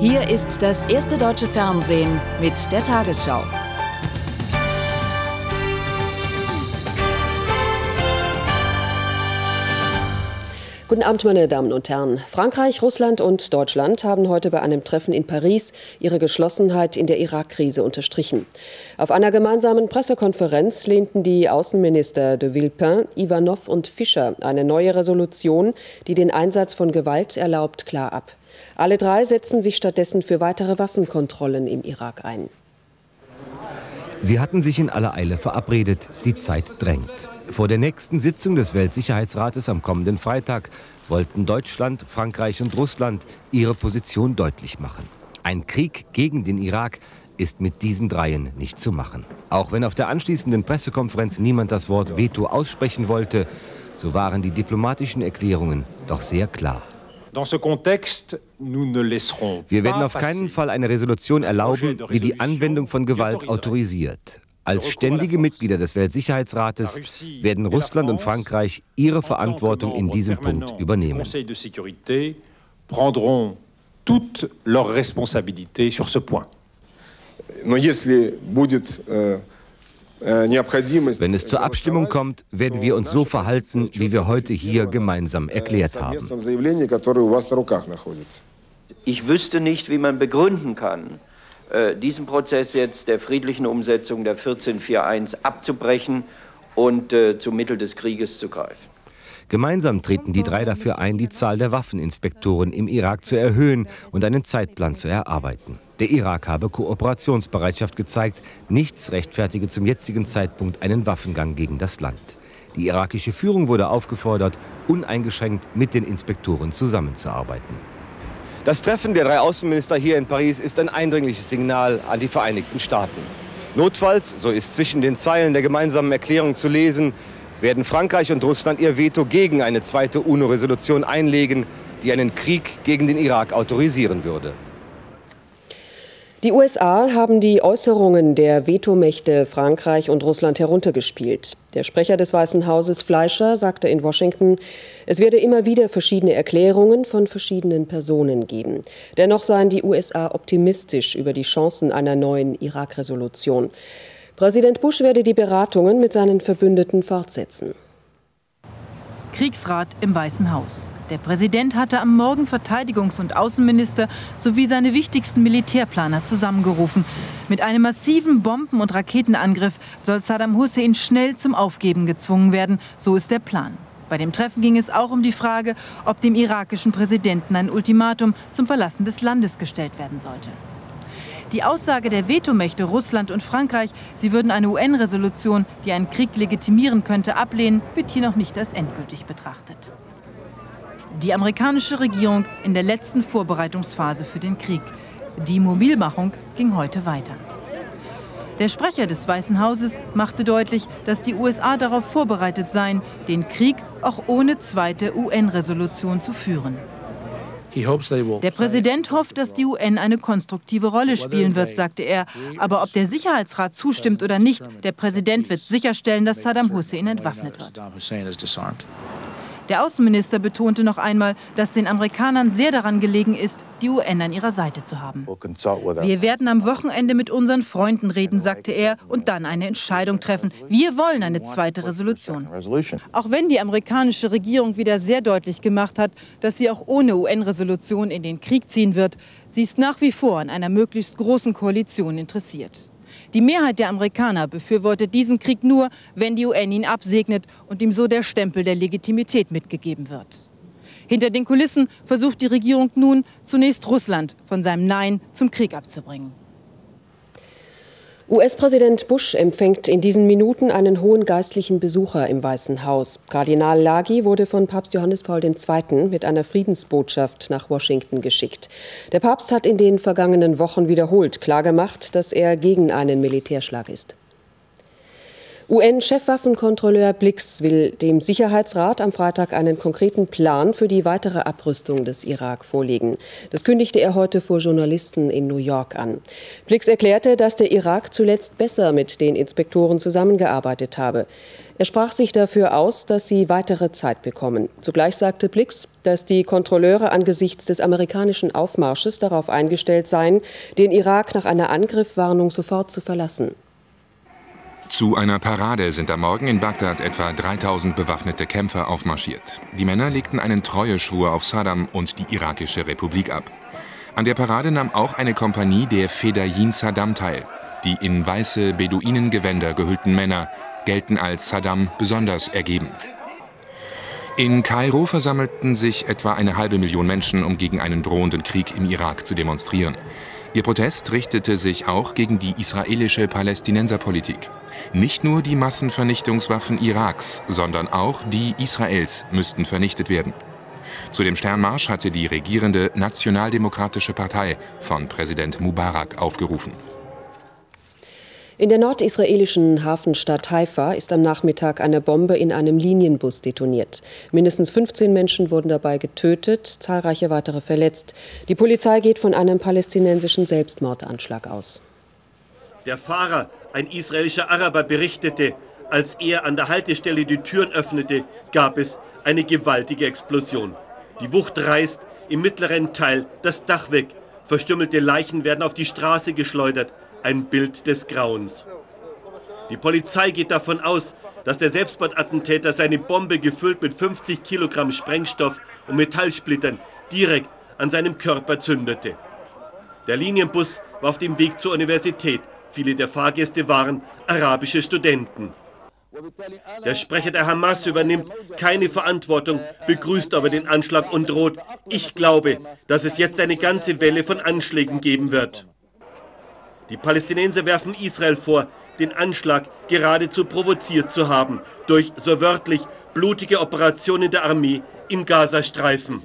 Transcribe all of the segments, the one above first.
Hier ist das erste deutsche Fernsehen mit der Tagesschau. Guten Abend, meine Damen und Herren. Frankreich, Russland und Deutschland haben heute bei einem Treffen in Paris ihre Geschlossenheit in der Irak-Krise unterstrichen. Auf einer gemeinsamen Pressekonferenz lehnten die Außenminister de Villepin, Ivanov und Fischer eine neue Resolution, die den Einsatz von Gewalt erlaubt, klar ab. Alle drei setzen sich stattdessen für weitere Waffenkontrollen im Irak ein. Sie hatten sich in aller Eile verabredet. Die Zeit drängt. Vor der nächsten Sitzung des Weltsicherheitsrates am kommenden Freitag wollten Deutschland, Frankreich und Russland ihre Position deutlich machen. Ein Krieg gegen den Irak ist mit diesen Dreien nicht zu machen. Auch wenn auf der anschließenden Pressekonferenz niemand das Wort Veto aussprechen wollte, so waren die diplomatischen Erklärungen doch sehr klar. Wir werden auf keinen Fall eine Resolution erlauben, die die Anwendung von Gewalt autorisiert. Als ständige Mitglieder des Weltsicherheitsrates werden Russland und Frankreich ihre Verantwortung in diesem Punkt übernehmen. Но если будет äh, äh, wenn es zur Abstimmung kommt, werden wir uns so verhalten, wie wir heute hier gemeinsam erklärt haben. Ich wüsste nicht, wie man begründen kann, äh, diesen Prozess jetzt der friedlichen Umsetzung der 1441 abzubrechen und äh, zum Mittel des Krieges zu greifen. Gemeinsam treten die drei dafür ein, die Zahl der Waffeninspektoren im Irak zu erhöhen und einen Zeitplan zu erarbeiten. Der Irak habe Kooperationsbereitschaft gezeigt. Nichts rechtfertige zum jetzigen Zeitpunkt einen Waffengang gegen das Land. Die irakische Führung wurde aufgefordert, uneingeschränkt mit den Inspektoren zusammenzuarbeiten. Das Treffen der drei Außenminister hier in Paris ist ein eindringliches Signal an die Vereinigten Staaten. Notfalls, so ist zwischen den Zeilen der gemeinsamen Erklärung zu lesen, werden Frankreich und Russland ihr Veto gegen eine zweite UNO-Resolution einlegen, die einen Krieg gegen den Irak autorisieren würde. Die USA haben die Äußerungen der Vetomächte Frankreich und Russland heruntergespielt. Der Sprecher des Weißen Hauses Fleischer sagte in Washington, es werde immer wieder verschiedene Erklärungen von verschiedenen Personen geben. Dennoch seien die USA optimistisch über die Chancen einer neuen Irak-Resolution. Präsident Bush werde die Beratungen mit seinen Verbündeten fortsetzen. Kriegsrat im Weißen Haus. Der Präsident hatte am Morgen Verteidigungs- und Außenminister sowie seine wichtigsten Militärplaner zusammengerufen. Mit einem massiven Bomben- und Raketenangriff soll Saddam Hussein schnell zum Aufgeben gezwungen werden. So ist der Plan. Bei dem Treffen ging es auch um die Frage, ob dem irakischen Präsidenten ein Ultimatum zum Verlassen des Landes gestellt werden sollte. Die Aussage der Vetomächte Russland und Frankreich, sie würden eine UN-Resolution, die einen Krieg legitimieren könnte, ablehnen, wird hier noch nicht als endgültig betrachtet. Die amerikanische Regierung in der letzten Vorbereitungsphase für den Krieg. Die Mobilmachung ging heute weiter. Der Sprecher des Weißen Hauses machte deutlich, dass die USA darauf vorbereitet seien, den Krieg auch ohne zweite UN-Resolution zu führen. Der Präsident hofft, dass die UN eine konstruktive Rolle spielen wird, sagte er. Aber ob der Sicherheitsrat zustimmt oder nicht, der Präsident wird sicherstellen, dass Saddam Hussein entwaffnet wird. Der Außenminister betonte noch einmal, dass den Amerikanern sehr daran gelegen ist, die UN an ihrer Seite zu haben. Wir werden am Wochenende mit unseren Freunden reden, sagte er, und dann eine Entscheidung treffen. Wir wollen eine zweite Resolution. Auch wenn die amerikanische Regierung wieder sehr deutlich gemacht hat, dass sie auch ohne UN-Resolution in den Krieg ziehen wird, sie ist nach wie vor an einer möglichst großen Koalition interessiert. Die Mehrheit der Amerikaner befürwortet diesen Krieg nur, wenn die UN ihn absegnet und ihm so der Stempel der Legitimität mitgegeben wird. Hinter den Kulissen versucht die Regierung nun, zunächst Russland von seinem Nein zum Krieg abzubringen. US-Präsident Bush empfängt in diesen Minuten einen hohen geistlichen Besucher im Weißen Haus. Kardinal Lagi wurde von Papst Johannes Paul II. mit einer Friedensbotschaft nach Washington geschickt. Der Papst hat in den vergangenen Wochen wiederholt klargemacht, dass er gegen einen Militärschlag ist. UN-Chefwaffenkontrolleur Blix will dem Sicherheitsrat am Freitag einen konkreten Plan für die weitere Abrüstung des Irak vorlegen. Das kündigte er heute vor Journalisten in New York an. Blix erklärte, dass der Irak zuletzt besser mit den Inspektoren zusammengearbeitet habe. Er sprach sich dafür aus, dass sie weitere Zeit bekommen. Zugleich sagte Blix, dass die Kontrolleure angesichts des amerikanischen Aufmarsches darauf eingestellt seien, den Irak nach einer Angriffwarnung sofort zu verlassen. Zu einer Parade sind am Morgen in Bagdad etwa 3000 bewaffnete Kämpfer aufmarschiert. Die Männer legten einen Treueschwur auf Saddam und die irakische Republik ab. An der Parade nahm auch eine Kompanie der Fedayin Saddam teil. Die in weiße Beduinengewänder gehüllten Männer gelten als Saddam besonders ergeben. In Kairo versammelten sich etwa eine halbe Million Menschen, um gegen einen drohenden Krieg im Irak zu demonstrieren. Ihr Protest richtete sich auch gegen die israelische Palästinenserpolitik. Nicht nur die Massenvernichtungswaffen Iraks, sondern auch die Israels müssten vernichtet werden. Zu dem Sternmarsch hatte die regierende Nationaldemokratische Partei von Präsident Mubarak aufgerufen. In der nordisraelischen Hafenstadt Haifa ist am Nachmittag eine Bombe in einem Linienbus detoniert. Mindestens 15 Menschen wurden dabei getötet, zahlreiche weitere verletzt. Die Polizei geht von einem palästinensischen Selbstmordanschlag aus. Der Fahrer, ein israelischer Araber, berichtete, als er an der Haltestelle die Türen öffnete, gab es eine gewaltige Explosion. Die Wucht reißt im mittleren Teil das Dach weg. Verstümmelte Leichen werden auf die Straße geschleudert ein Bild des Grauens. Die Polizei geht davon aus, dass der Selbstmordattentäter seine Bombe gefüllt mit 50 Kilogramm Sprengstoff und Metallsplittern direkt an seinem Körper zündete. Der Linienbus war auf dem Weg zur Universität. Viele der Fahrgäste waren arabische Studenten. Der Sprecher der Hamas übernimmt keine Verantwortung, begrüßt aber den Anschlag und droht, ich glaube, dass es jetzt eine ganze Welle von Anschlägen geben wird. Die Palästinenser werfen Israel vor, den Anschlag geradezu provoziert zu haben durch so wörtlich blutige Operationen der Armee im Gazastreifen.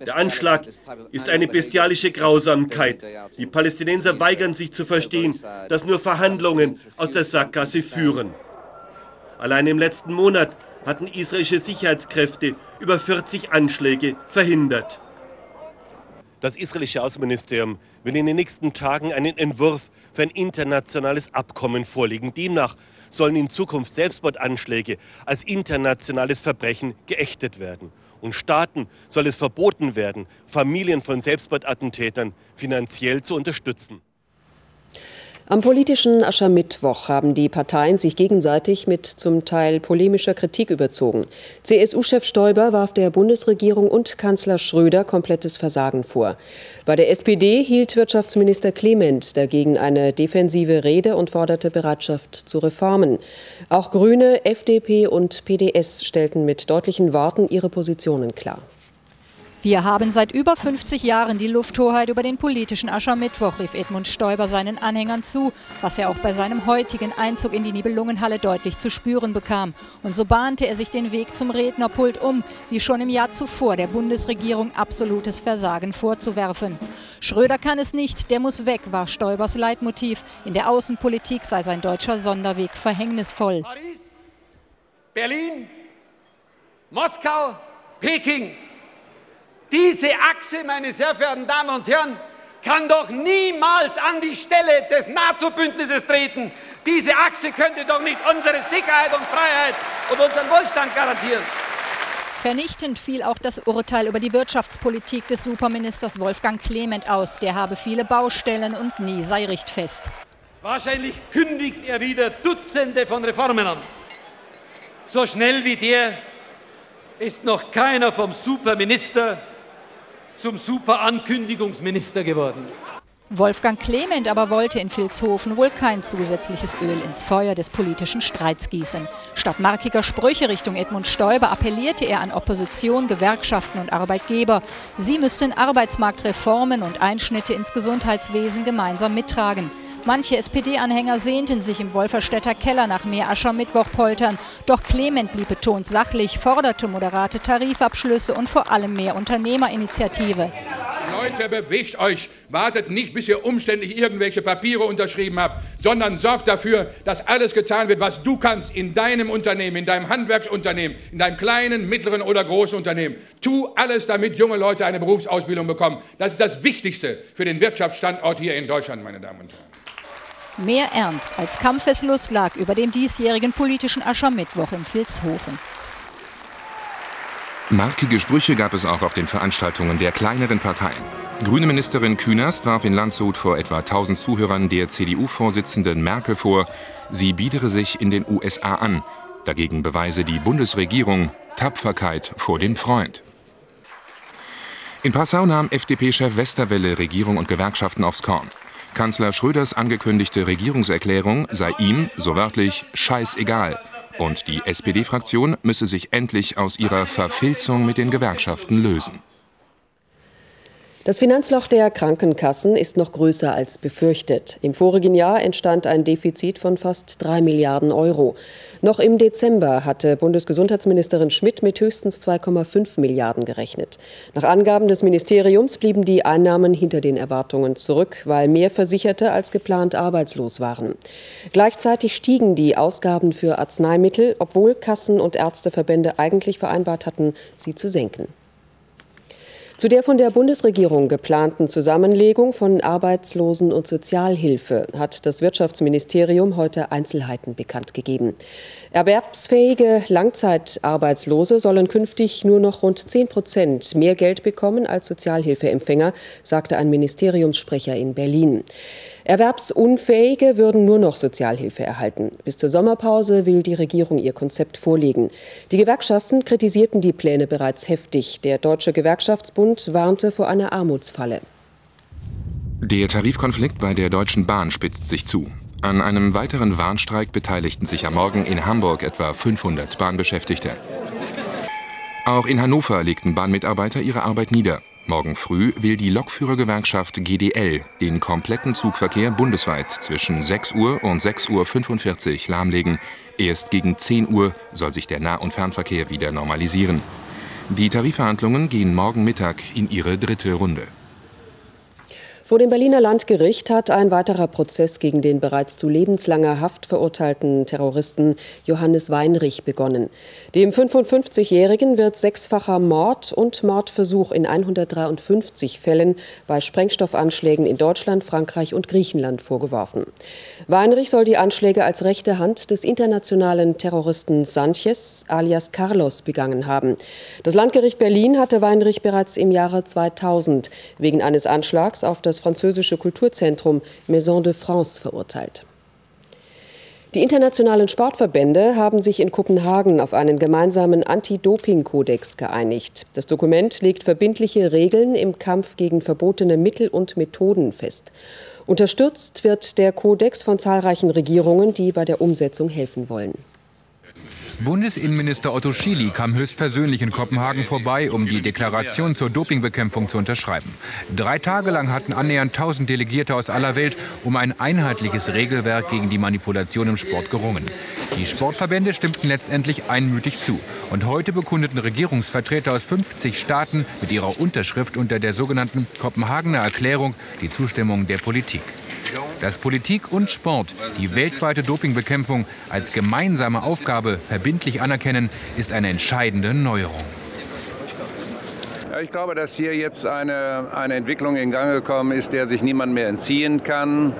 Der Anschlag ist eine bestialische Grausamkeit. Die Palästinenser weigern sich zu verstehen, dass nur Verhandlungen aus der Sackgasse führen. Allein im letzten Monat hatten israelische Sicherheitskräfte über 40 Anschläge verhindert. Das israelische Außenministerium will in den nächsten Tagen einen Entwurf für ein internationales Abkommen vorlegen. Demnach sollen in Zukunft Selbstmordanschläge als internationales Verbrechen geächtet werden. Und Staaten soll es verboten werden, Familien von Selbstmordattentätern finanziell zu unterstützen. Am politischen Aschermittwoch haben die Parteien sich gegenseitig mit zum Teil polemischer Kritik überzogen. CSU-Chef Stoiber warf der Bundesregierung und Kanzler Schröder komplettes Versagen vor. Bei der SPD hielt Wirtschaftsminister Clement dagegen eine defensive Rede und forderte Bereitschaft zu Reformen. Auch Grüne, FDP und PDS stellten mit deutlichen Worten ihre Positionen klar. Wir haben seit über 50 Jahren die Lufthoheit über den politischen Aschermittwoch, rief Edmund Stoiber seinen Anhängern zu, was er auch bei seinem heutigen Einzug in die Nibelungenhalle deutlich zu spüren bekam. Und so bahnte er sich den Weg zum Rednerpult um, wie schon im Jahr zuvor der Bundesregierung absolutes Versagen vorzuwerfen. Schröder kann es nicht, der muss weg, war Stoibers Leitmotiv. In der Außenpolitik sei sein deutscher Sonderweg verhängnisvoll. Paris, Berlin, Moskau, Peking. Diese Achse, meine sehr verehrten Damen und Herren, kann doch niemals an die Stelle des NATO-Bündnisses treten. Diese Achse könnte doch nicht unsere Sicherheit und Freiheit und unseren Wohlstand garantieren. Vernichtend fiel auch das Urteil über die Wirtschaftspolitik des Superministers Wolfgang Clement aus. Der habe viele Baustellen und nie sei richtfest. Wahrscheinlich kündigt er wieder Dutzende von Reformen an. So schnell wie der ist noch keiner vom Superminister zum Super-Ankündigungsminister geworden. Wolfgang Clement aber wollte in Vilshofen wohl kein zusätzliches Öl ins Feuer des politischen Streits gießen. Statt markiger Sprüche Richtung Edmund Stoiber appellierte er an Opposition, Gewerkschaften und Arbeitgeber. Sie müssten Arbeitsmarktreformen und Einschnitte ins Gesundheitswesen gemeinsam mittragen. Manche SPD-Anhänger sehnten sich im Wolferstädter Keller nach mehr Aschermittwoch-Poltern. Doch Clement blieb betont sachlich, forderte moderate Tarifabschlüsse und vor allem mehr Unternehmerinitiative. Leute, bewegt euch. Wartet nicht, bis ihr umständlich irgendwelche Papiere unterschrieben habt, sondern sorgt dafür, dass alles getan wird, was du kannst in deinem Unternehmen, in deinem Handwerksunternehmen, in deinem kleinen, mittleren oder großen Unternehmen. Tu alles, damit junge Leute eine Berufsausbildung bekommen. Das ist das Wichtigste für den Wirtschaftsstandort hier in Deutschland, meine Damen und Herren. Mehr Ernst als Kampfeslust lag über dem diesjährigen politischen Aschermittwoch in Vilshofen. Markige Sprüche gab es auch auf den Veranstaltungen der kleineren Parteien. Grüne Ministerin Künast warf in Landshut vor etwa 1000 Zuhörern der CDU-Vorsitzenden Merkel vor, sie biedere sich in den USA an. Dagegen beweise die Bundesregierung Tapferkeit vor dem Freund. In Passau nahm FDP-Chef Westerwelle Regierung und Gewerkschaften aufs Korn. Kanzler Schröders angekündigte Regierungserklärung sei ihm, so wörtlich, scheißegal. Und die SPD-Fraktion müsse sich endlich aus ihrer Verfilzung mit den Gewerkschaften lösen. Das Finanzloch der Krankenkassen ist noch größer als befürchtet. Im vorigen Jahr entstand ein Defizit von fast drei Milliarden Euro. Noch im Dezember hatte Bundesgesundheitsministerin Schmidt mit höchstens 2,5 Milliarden gerechnet. Nach Angaben des Ministeriums blieben die Einnahmen hinter den Erwartungen zurück, weil mehr Versicherte als geplant arbeitslos waren. Gleichzeitig stiegen die Ausgaben für Arzneimittel, obwohl Kassen und Ärzteverbände eigentlich vereinbart hatten, sie zu senken. Zu der von der Bundesregierung geplanten Zusammenlegung von Arbeitslosen- und Sozialhilfe hat das Wirtschaftsministerium heute Einzelheiten bekannt gegeben. Erwerbsfähige Langzeitarbeitslose sollen künftig nur noch rund 10 Prozent mehr Geld bekommen als Sozialhilfeempfänger, sagte ein Ministeriumssprecher in Berlin. Erwerbsunfähige würden nur noch Sozialhilfe erhalten. Bis zur Sommerpause will die Regierung ihr Konzept vorlegen. Die Gewerkschaften kritisierten die Pläne bereits heftig. Der Deutsche Gewerkschaftsbund warnte vor einer Armutsfalle. Der Tarifkonflikt bei der Deutschen Bahn spitzt sich zu. An einem weiteren Warnstreik beteiligten sich am Morgen in Hamburg etwa 500 Bahnbeschäftigte. Auch in Hannover legten Bahnmitarbeiter ihre Arbeit nieder. Morgen früh will die Lokführergewerkschaft GDL den kompletten Zugverkehr bundesweit zwischen 6 Uhr und 6.45 Uhr lahmlegen. Erst gegen 10 Uhr soll sich der Nah- und Fernverkehr wieder normalisieren. Die Tarifverhandlungen gehen morgen Mittag in ihre dritte Runde. Vor dem Berliner Landgericht hat ein weiterer Prozess gegen den bereits zu lebenslanger Haft verurteilten Terroristen Johannes Weinrich begonnen. Dem 55-Jährigen wird sechsfacher Mord und Mordversuch in 153 Fällen bei Sprengstoffanschlägen in Deutschland, Frankreich und Griechenland vorgeworfen. Weinrich soll die Anschläge als rechte Hand des internationalen Terroristen Sanchez alias Carlos begangen haben. Das Landgericht Berlin hatte Weinrich bereits im Jahre 2000 wegen eines Anschlags auf das das französische Kulturzentrum Maison de France verurteilt. Die internationalen Sportverbände haben sich in Kopenhagen auf einen gemeinsamen Anti-Doping-Kodex geeinigt. Das Dokument legt verbindliche Regeln im Kampf gegen verbotene Mittel und Methoden fest. Unterstützt wird der Kodex von zahlreichen Regierungen, die bei der Umsetzung helfen wollen. Bundesinnenminister Otto Schily kam höchstpersönlich in Kopenhagen vorbei, um die Deklaration zur Dopingbekämpfung zu unterschreiben. Drei Tage lang hatten annähernd 1000 Delegierte aus aller Welt um ein einheitliches Regelwerk gegen die Manipulation im Sport gerungen. Die Sportverbände stimmten letztendlich einmütig zu. Und heute bekundeten Regierungsvertreter aus 50 Staaten mit ihrer Unterschrift unter der sogenannten Kopenhagener Erklärung die Zustimmung der Politik. Dass Politik und Sport die weltweite Dopingbekämpfung als gemeinsame Aufgabe verbindlich anerkennen, ist eine entscheidende Neuerung. Ich glaube, dass hier jetzt eine, eine Entwicklung in Gang gekommen ist, der sich niemand mehr entziehen kann.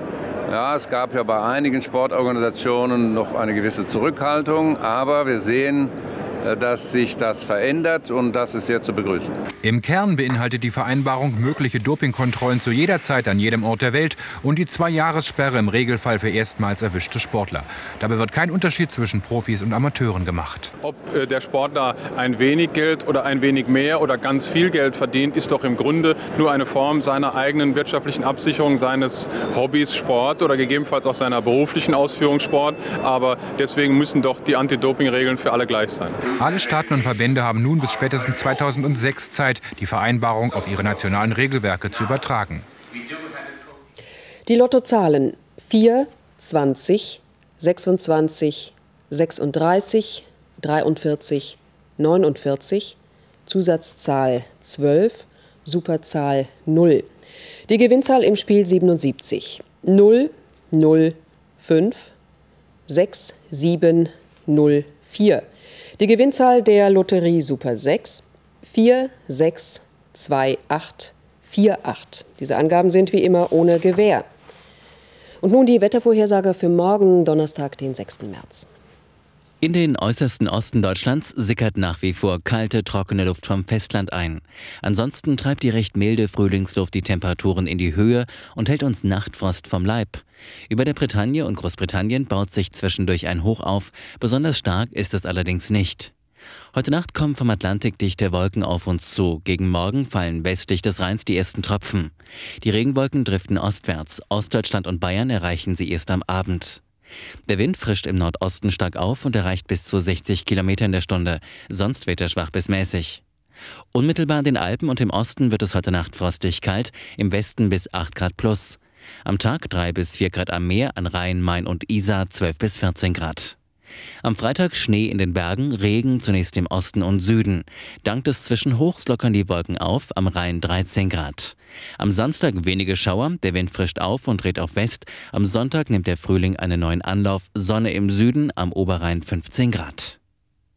Ja, es gab ja bei einigen Sportorganisationen noch eine gewisse Zurückhaltung, aber wir sehen, dass sich das verändert und das ist sehr zu begrüßen. Im Kern beinhaltet die Vereinbarung mögliche Dopingkontrollen zu jeder Zeit an jedem Ort der Welt und die Zwei-Jahressperre im Regelfall für erstmals erwischte Sportler. Dabei wird kein Unterschied zwischen Profis und Amateuren gemacht. Ob äh, der Sportler ein wenig Geld oder ein wenig mehr oder ganz viel Geld verdient, ist doch im Grunde nur eine Form seiner eigenen wirtschaftlichen Absicherung seines Hobbys Sport oder gegebenenfalls auch seiner beruflichen Ausführung Sport. Aber deswegen müssen doch die Anti-Doping-Regeln für alle gleich sein. Alle Staaten und Verbände haben nun bis spätestens 2006 Zeit, die Vereinbarung auf ihre nationalen Regelwerke zu übertragen. Die Lottozahlen 4, 20, 26, 36, 43, 49, Zusatzzahl 12, Superzahl 0. Die Gewinnzahl im Spiel 77. 0, 0, 5, 6, 7, 0, 4. Die Gewinnzahl der Lotterie Super 6 4, 6, 2, 8, 4, 8. Diese Angaben sind wie immer ohne Gewähr. Und nun die Wettervorhersage für morgen, Donnerstag, den 6. März. In den äußersten Osten Deutschlands sickert nach wie vor kalte, trockene Luft vom Festland ein. Ansonsten treibt die recht milde Frühlingsluft die Temperaturen in die Höhe und hält uns Nachtfrost vom Leib. Über der Bretagne und Großbritannien baut sich zwischendurch ein Hoch auf, besonders stark ist es allerdings nicht. Heute Nacht kommen vom Atlantik dichte Wolken auf uns zu. Gegen Morgen fallen westlich des Rheins die ersten Tropfen. Die Regenwolken driften ostwärts. Ostdeutschland und Bayern erreichen sie erst am Abend. Der Wind frischt im Nordosten stark auf und erreicht bis zu 60 Kilometer in der Stunde. Sonst weht er schwach bis mäßig. Unmittelbar in den Alpen und im Osten wird es heute Nacht frostig kalt, im Westen bis 8 Grad plus. Am Tag 3 bis 4 Grad am Meer, an Rhein, Main und Isar 12 bis 14 Grad. Am Freitag Schnee in den Bergen, Regen zunächst im Osten und Süden. Dank des Zwischenhochs lockern die Wolken auf, am Rhein 13 Grad. Am Samstag wenige Schauer, der Wind frischt auf und dreht auf West. Am Sonntag nimmt der Frühling einen neuen Anlauf, Sonne im Süden, am Oberrhein 15 Grad.